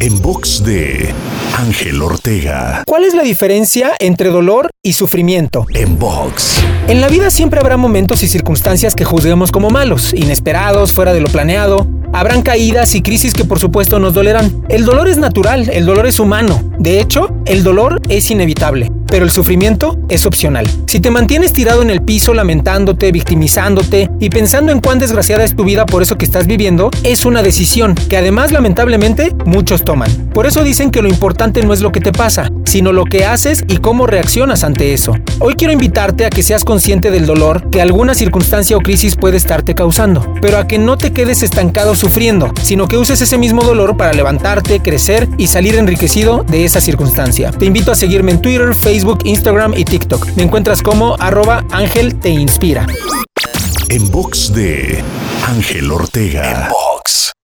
En box de Ángel Ortega. ¿Cuál es la diferencia entre dolor y sufrimiento? En box. En la vida siempre habrá momentos y circunstancias que juzguemos como malos, inesperados, fuera de lo planeado. Habrán caídas y crisis que por supuesto nos dolerán. El dolor es natural, el dolor es humano. De hecho, el dolor es inevitable, pero el sufrimiento es opcional. Si te mantienes tirado en el piso lamentándote, victimizándote y pensando en cuán desgraciada es tu vida por eso que estás viviendo, es una decisión que además lamentablemente muchos toman. Por eso dicen que lo importante no es lo que te pasa, sino lo que haces y cómo reaccionas ante eso. Hoy quiero invitarte a que seas consciente del dolor que alguna circunstancia o crisis puede estarte causando, pero a que no te quedes estancado sufriendo, sino que uses ese mismo dolor para levantarte, crecer y salir enriquecido de esa circunstancia. Te invito a seguirme en Twitter, Facebook, Instagram y TikTok. Me encuentras como arroba Ángel Te Inspira. En box de Ángel Ortega.